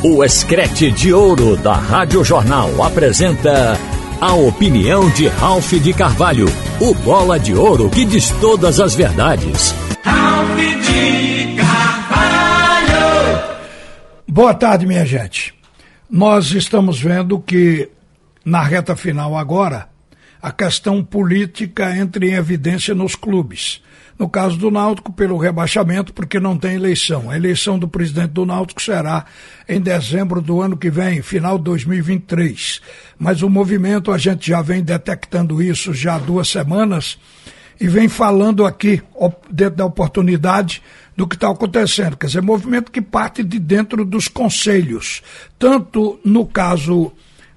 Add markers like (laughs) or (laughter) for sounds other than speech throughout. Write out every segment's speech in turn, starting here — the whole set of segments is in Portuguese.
O Escrete de Ouro da Rádio Jornal apresenta a opinião de Ralph de Carvalho, o bola de ouro que diz todas as verdades. Ralph de Carvalho! Boa tarde, minha gente. Nós estamos vendo que na reta final agora, a questão política entra em evidência nos clubes. No caso do Náutico, pelo rebaixamento, porque não tem eleição. A eleição do presidente do Náutico será em dezembro do ano que vem, final de 2023. Mas o movimento, a gente já vem detectando isso já há duas semanas e vem falando aqui, dentro da oportunidade, do que está acontecendo. Quer dizer, movimento que parte de dentro dos conselhos, tanto no caso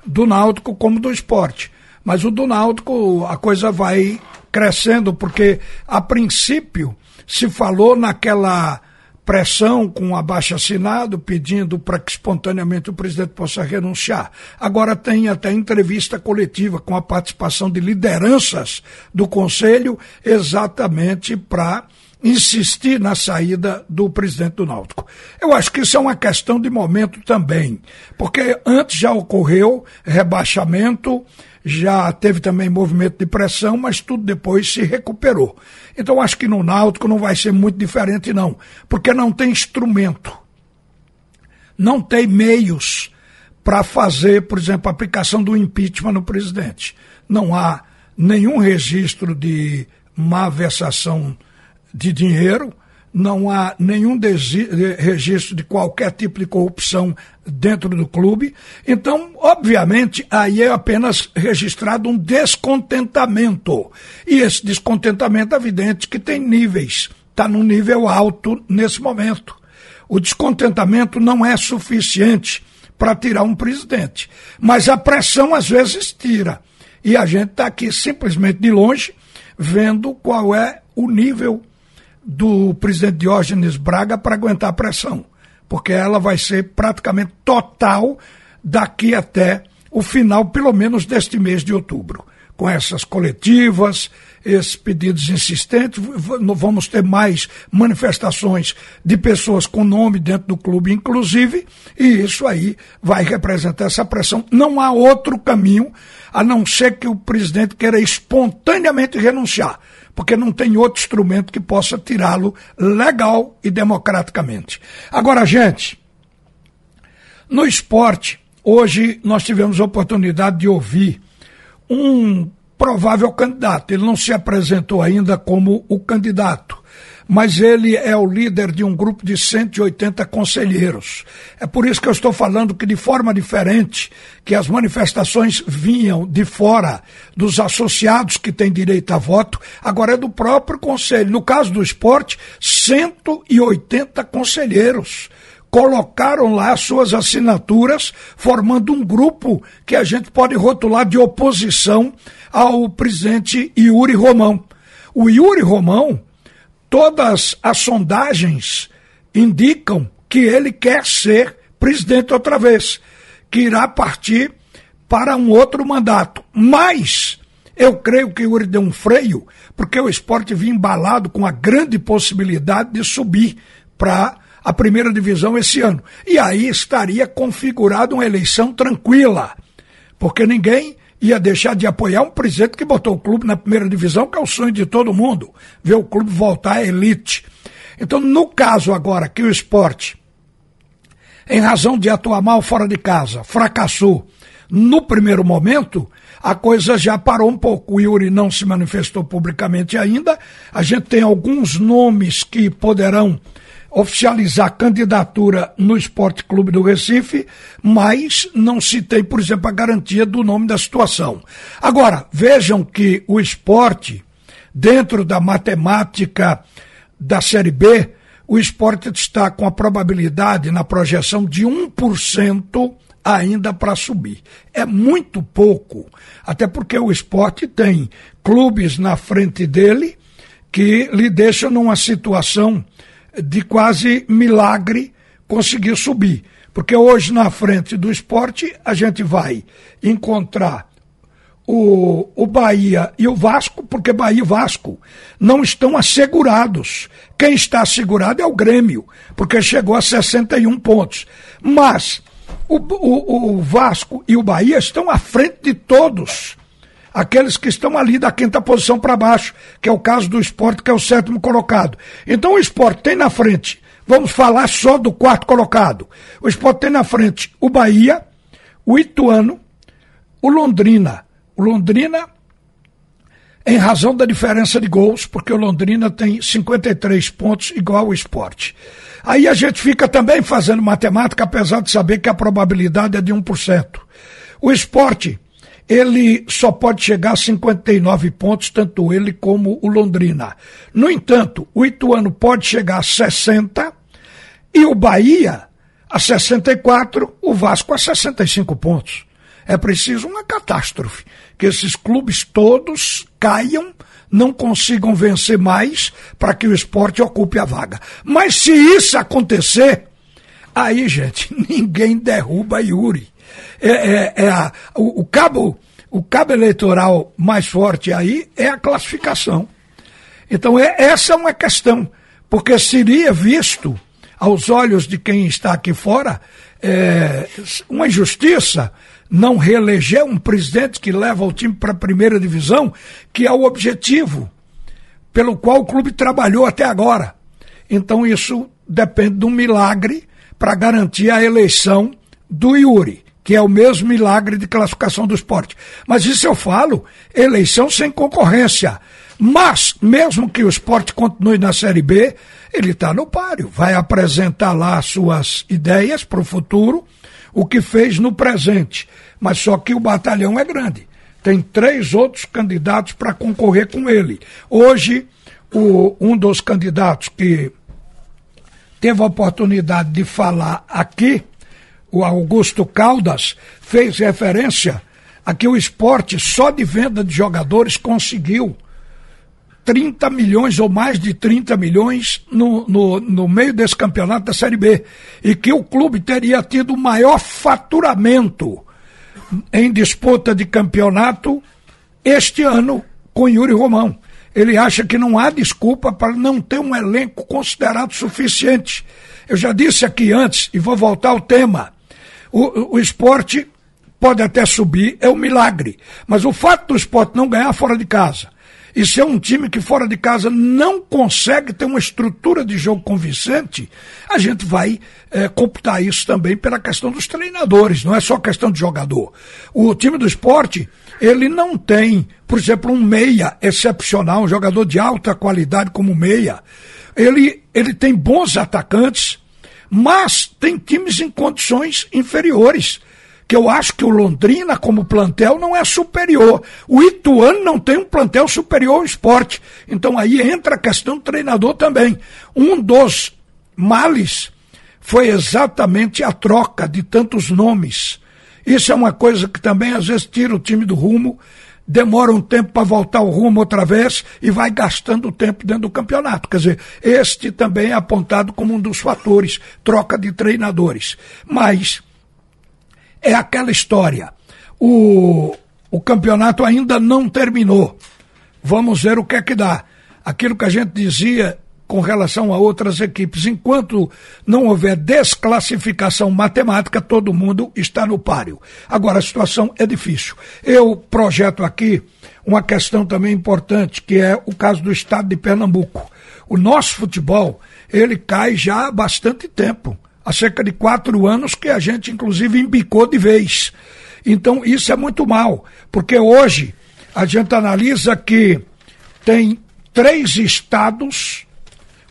do Náutico como do esporte. Mas o do Náutico, a coisa vai crescendo, porque a princípio se falou naquela pressão com abaixo assinado pedindo para que espontaneamente o presidente possa renunciar. Agora tem até entrevista coletiva com a participação de lideranças do conselho exatamente para insistir na saída do presidente do Náutico. Eu acho que isso é uma questão de momento também, porque antes já ocorreu rebaixamento, já teve também movimento de pressão, mas tudo depois se recuperou. Então acho que no Náutico não vai ser muito diferente não, porque não tem instrumento. Não tem meios para fazer, por exemplo, a aplicação do impeachment no presidente. Não há nenhum registro de má versação de dinheiro, não há nenhum registro de qualquer tipo de corrupção dentro do clube. Então, obviamente, aí é apenas registrado um descontentamento. E esse descontentamento é evidente que tem níveis, está num nível alto nesse momento. O descontentamento não é suficiente para tirar um presidente, mas a pressão às vezes tira. E a gente está aqui simplesmente de longe vendo qual é o nível do presidente Diógenes Braga para aguentar a pressão, porque ela vai ser praticamente total daqui até o final, pelo menos deste mês de outubro. Com essas coletivas, esses pedidos insistentes, vamos ter mais manifestações de pessoas com nome dentro do clube, inclusive, e isso aí vai representar essa pressão. Não há outro caminho a não ser que o presidente queira espontaneamente renunciar porque não tem outro instrumento que possa tirá-lo legal e democraticamente. Agora, gente, no esporte, hoje nós tivemos a oportunidade de ouvir um provável candidato. Ele não se apresentou ainda como o candidato, mas ele é o líder de um grupo de 180 conselheiros. É por isso que eu estou falando que, de forma diferente, que as manifestações vinham de fora dos associados que têm direito a voto, agora é do próprio conselho. No caso do esporte, 180 conselheiros colocaram lá suas assinaturas, formando um grupo que a gente pode rotular de oposição ao presidente Yuri Romão. O Yuri Romão todas as sondagens indicam que ele quer ser presidente outra vez, que irá partir para um outro mandato. Mas eu creio que Yuri deu um freio, porque o esporte vinha embalado com a grande possibilidade de subir para a primeira divisão esse ano. E aí estaria configurada uma eleição tranquila, porque ninguém ia deixar de apoiar um presidente que botou o clube na primeira divisão, que é o sonho de todo mundo, ver o clube voltar à elite. Então, no caso agora que o esporte, em razão de atuar mal fora de casa, fracassou no primeiro momento, a coisa já parou um pouco. O Yuri não se manifestou publicamente ainda. A gente tem alguns nomes que poderão oficializar candidatura no Esporte Clube do Recife, mas não tem, por exemplo, a garantia do nome da situação. Agora, vejam que o esporte, dentro da matemática da Série B, o esporte está com a probabilidade na projeção de 1% ainda para subir. É muito pouco, até porque o esporte tem clubes na frente dele que lhe deixam numa situação de quase milagre conseguir subir. Porque hoje, na frente do esporte, a gente vai encontrar o, o Bahia e o Vasco, porque Bahia e Vasco não estão assegurados. Quem está assegurado é o Grêmio, porque chegou a 61 pontos. Mas O, o, o Vasco e o Bahia estão à frente de todos aqueles que estão ali da quinta posição para baixo, que é o caso do esporte, que é o sétimo colocado. Então o esporte tem na frente, vamos falar só do quarto colocado. O esporte tem na frente o Bahia, o Ituano, o Londrina. O Londrina, em razão da diferença de gols, porque o Londrina tem 53 pontos, igual ao esporte. Aí a gente fica também fazendo matemática, apesar de saber que a probabilidade é de 1%. O esporte ele só pode chegar a 59 pontos, tanto ele como o Londrina. No entanto, o Ituano pode chegar a 60 e o Bahia a 64, o Vasco a 65 pontos. É preciso uma catástrofe, que esses clubes todos caiam, não consigam vencer mais para que o esporte ocupe a vaga. Mas se isso acontecer, aí, gente, (laughs) ninguém derruba Yuri é, é, é a, o, o, cabo, o cabo eleitoral mais forte aí é a classificação. Então, é, essa é uma questão, porque seria visto, aos olhos de quem está aqui fora, é, uma injustiça não reeleger um presidente que leva o time para a primeira divisão, que é o objetivo pelo qual o clube trabalhou até agora. Então, isso depende de um milagre para garantir a eleição do Yuri que é o mesmo milagre de classificação do esporte. Mas isso eu falo, eleição sem concorrência. Mas, mesmo que o esporte continue na Série B, ele está no páreo. Vai apresentar lá suas ideias para o futuro, o que fez no presente. Mas só que o batalhão é grande. Tem três outros candidatos para concorrer com ele. Hoje, o, um dos candidatos que teve a oportunidade de falar aqui o Augusto Caldas, fez referência a que o esporte, só de venda de jogadores, conseguiu 30 milhões ou mais de 30 milhões no, no, no meio desse campeonato da Série B. E que o clube teria tido o maior faturamento em disputa de campeonato este ano com Yuri Romão. Ele acha que não há desculpa para não ter um elenco considerado suficiente. Eu já disse aqui antes, e vou voltar ao tema. O, o esporte pode até subir, é um milagre. Mas o fato do esporte não ganhar fora de casa e ser um time que fora de casa não consegue ter uma estrutura de jogo convincente, a gente vai é, computar isso também pela questão dos treinadores, não é só questão de jogador. O time do esporte, ele não tem, por exemplo, um meia excepcional, um jogador de alta qualidade como meia. Ele, ele tem bons atacantes, mas tem times em condições inferiores. Que eu acho que o Londrina, como plantel, não é superior. O Ituano não tem um plantel superior ao esporte. Então aí entra a questão do treinador também. Um dos males foi exatamente a troca de tantos nomes. Isso é uma coisa que também às vezes tira o time do rumo demora um tempo para voltar ao rumo outra vez e vai gastando tempo dentro do campeonato. Quer dizer, este também é apontado como um dos fatores, troca de treinadores. Mas é aquela história. O, o campeonato ainda não terminou. Vamos ver o que é que dá. Aquilo que a gente dizia com relação a outras equipes. Enquanto não houver desclassificação matemática, todo mundo está no páreo. Agora, a situação é difícil. Eu projeto aqui uma questão também importante, que é o caso do estado de Pernambuco. O nosso futebol, ele cai já há bastante tempo. Há cerca de quatro anos que a gente, inclusive, embicou de vez. Então, isso é muito mal, porque hoje a gente analisa que tem três estados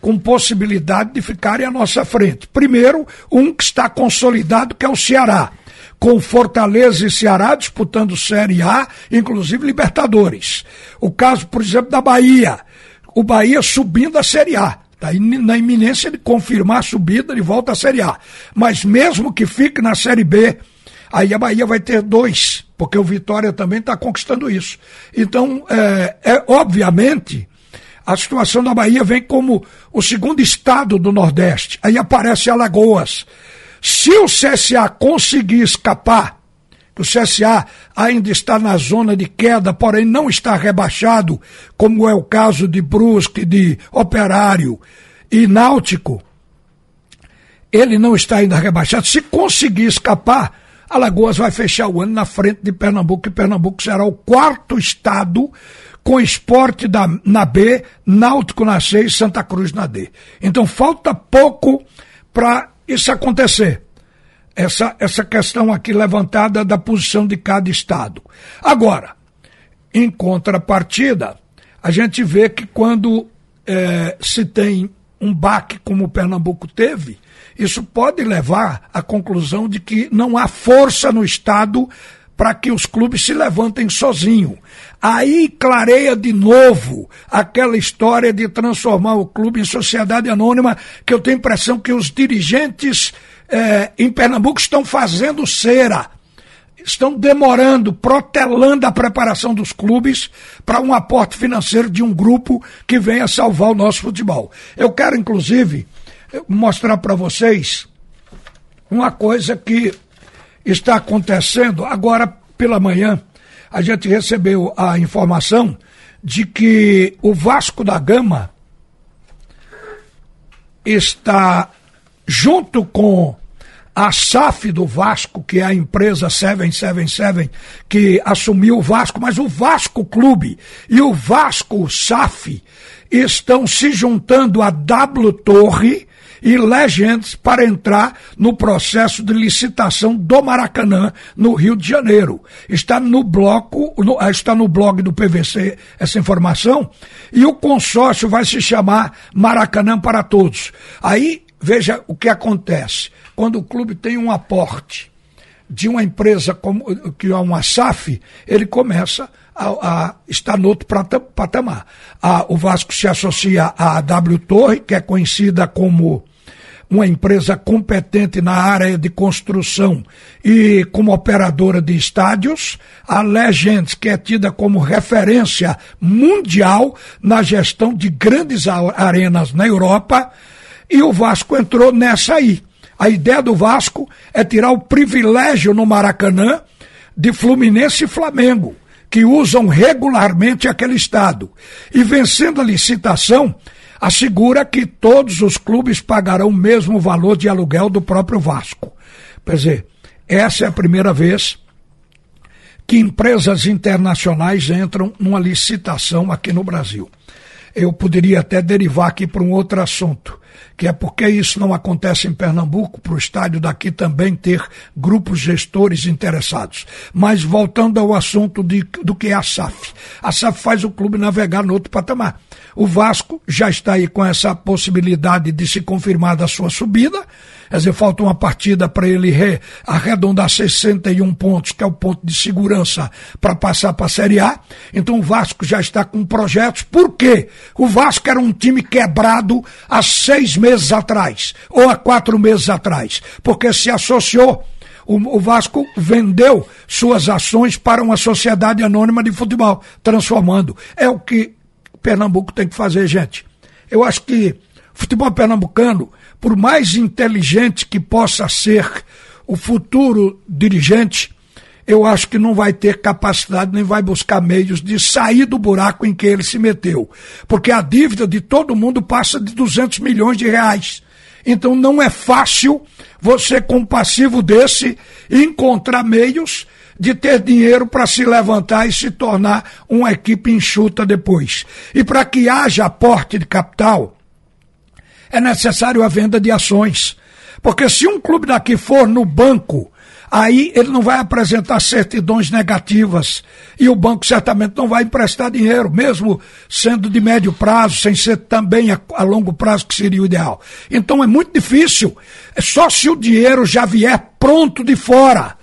com possibilidade de ficarem à nossa frente. Primeiro, um que está consolidado, que é o Ceará, com Fortaleza e Ceará disputando Série A, inclusive Libertadores. O caso, por exemplo, da Bahia. O Bahia subindo a Série A. Está na iminência de confirmar a subida de volta à Série A. Mas mesmo que fique na Série B, aí a Bahia vai ter dois, porque o Vitória também está conquistando isso. Então, é, é obviamente a situação da Bahia vem como o segundo estado do Nordeste. Aí aparece Alagoas. Se o CSA conseguir escapar, o CSA ainda está na zona de queda, porém não está rebaixado, como é o caso de Brusque, de Operário e Náutico, ele não está ainda rebaixado. Se conseguir escapar, Alagoas vai fechar o ano na frente de Pernambuco, e Pernambuco será o quarto estado com esporte da, na B, Náutico na C e Santa Cruz na D. Então falta pouco para isso acontecer. Essa, essa questão aqui levantada da posição de cada estado. Agora, em contrapartida, a gente vê que quando é, se tem um baque como o Pernambuco teve, isso pode levar à conclusão de que não há força no Estado para que os clubes se levantem sozinhos. Aí clareia de novo aquela história de transformar o clube em sociedade anônima, que eu tenho a impressão que os dirigentes eh, em Pernambuco estão fazendo cera estão demorando, protelando a preparação dos clubes para um aporte financeiro de um grupo que venha salvar o nosso futebol. Eu quero, inclusive, mostrar para vocês uma coisa que está acontecendo agora pela manhã. A gente recebeu a informação de que o Vasco da Gama está junto com a SAF do Vasco, que é a empresa 777 que assumiu o Vasco, mas o Vasco Clube e o Vasco SAF estão se juntando a W Torre e Legends para entrar no processo de licitação do Maracanã no Rio de Janeiro. Está no bloco, no, ah, está no blog do PVC essa informação e o consórcio vai se chamar Maracanã para Todos. Aí veja o que acontece quando o clube tem um aporte de uma empresa como, que é uma SAF, ele começa a, a estar no outro patamar. A, o Vasco se associa à W Torre, que é conhecida como uma empresa competente na área de construção e como operadora de estádios, a Legends, que é tida como referência mundial na gestão de grandes arenas na Europa, e o Vasco entrou nessa aí. A ideia do Vasco é tirar o privilégio no Maracanã de Fluminense e Flamengo, que usam regularmente aquele estado. E vencendo a licitação, assegura que todos os clubes pagarão o mesmo valor de aluguel do próprio Vasco. Quer dizer, essa é a primeira vez que empresas internacionais entram numa licitação aqui no Brasil. Eu poderia até derivar aqui para um outro assunto que é porque isso não acontece em Pernambuco, para o estádio daqui também ter grupos gestores interessados. Mas voltando ao assunto de, do que é a SAF. A SAF faz o clube navegar no outro patamar. O Vasco já está aí com essa possibilidade de se confirmar da sua subida. Quer dizer, falta uma partida para ele re, arredondar 61 pontos, que é o ponto de segurança para passar para a Série A. Então o Vasco já está com projetos. Por quê? O Vasco era um time quebrado há seis meses atrás, ou há quatro meses atrás, porque se associou o, Vasco vendeu suas ações para uma sociedade anônima de futebol, transformando. É o que Pernambuco tem que fazer, gente. Eu acho que futebol pernambucano por mais inteligente que possa ser o futuro dirigente, eu acho que não vai ter capacidade nem vai buscar meios de sair do buraco em que ele se meteu. Porque a dívida de todo mundo passa de 200 milhões de reais. Então não é fácil você, com um passivo desse, encontrar meios de ter dinheiro para se levantar e se tornar uma equipe enxuta depois. E para que haja aporte de capital, é necessário a venda de ações. Porque se um clube daqui for no banco, aí ele não vai apresentar certidões negativas e o banco certamente não vai emprestar dinheiro, mesmo sendo de médio prazo, sem ser também a, a longo prazo, que seria o ideal. Então é muito difícil, é só se o dinheiro já vier pronto de fora.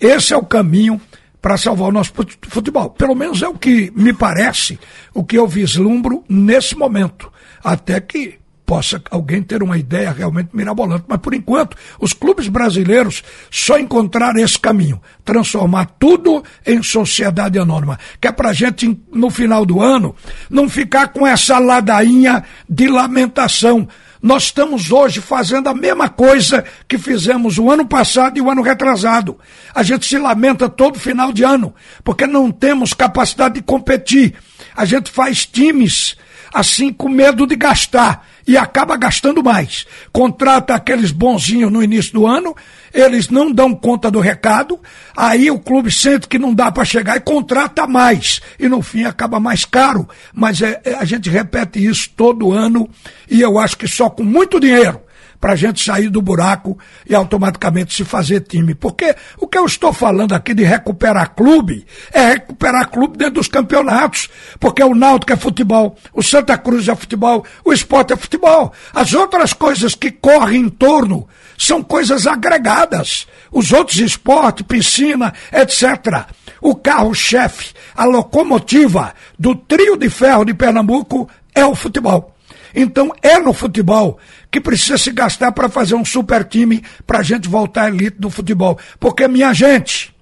Esse é o caminho para salvar o nosso futebol. Pelo menos é o que me parece, o que eu vislumbro nesse momento. Até que possa alguém ter uma ideia realmente mirabolante. Mas, por enquanto, os clubes brasileiros só encontraram esse caminho transformar tudo em sociedade anônima. Que é para a gente, no final do ano, não ficar com essa ladainha de lamentação. Nós estamos hoje fazendo a mesma coisa que fizemos o ano passado e o ano retrasado. A gente se lamenta todo final de ano, porque não temos capacidade de competir. A gente faz times assim com medo de gastar e acaba gastando mais. Contrata aqueles bonzinhos no início do ano, eles não dão conta do recado, aí o clube sente que não dá para chegar e contrata mais. E no fim acaba mais caro. Mas é, é, a gente repete isso todo ano e eu acho que só com muito dinheiro para a gente sair do buraco e automaticamente se fazer time. Porque o que eu estou falando aqui de recuperar clube é recuperar clube dentro dos campeonatos. Porque o Náutico é futebol, o Santa Cruz é futebol, o esporte é futebol. As outras coisas que correm em torno são coisas agregadas. Os outros esportes, piscina, etc. O carro-chefe, a locomotiva do trio de ferro de Pernambuco é o futebol. Então é no futebol que precisa se gastar para fazer um super time para a gente voltar à elite do futebol. Porque, minha gente,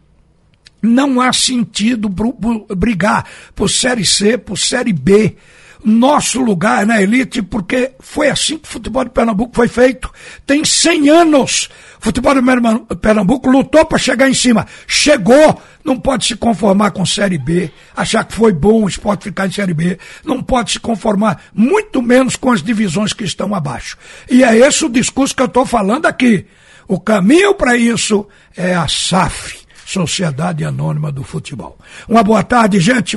não há sentido brigar por Série C, por Série B nosso lugar na elite, porque foi assim que o futebol de Pernambuco foi feito. Tem 100 anos. O futebol de Pernambuco lutou para chegar em cima. Chegou. Não pode se conformar com Série B, achar que foi bom o esporte ficar em Série B. Não pode se conformar, muito menos com as divisões que estão abaixo. E é esse o discurso que eu estou falando aqui. O caminho para isso é a SAF, Sociedade Anônima do Futebol. Uma boa tarde, gente.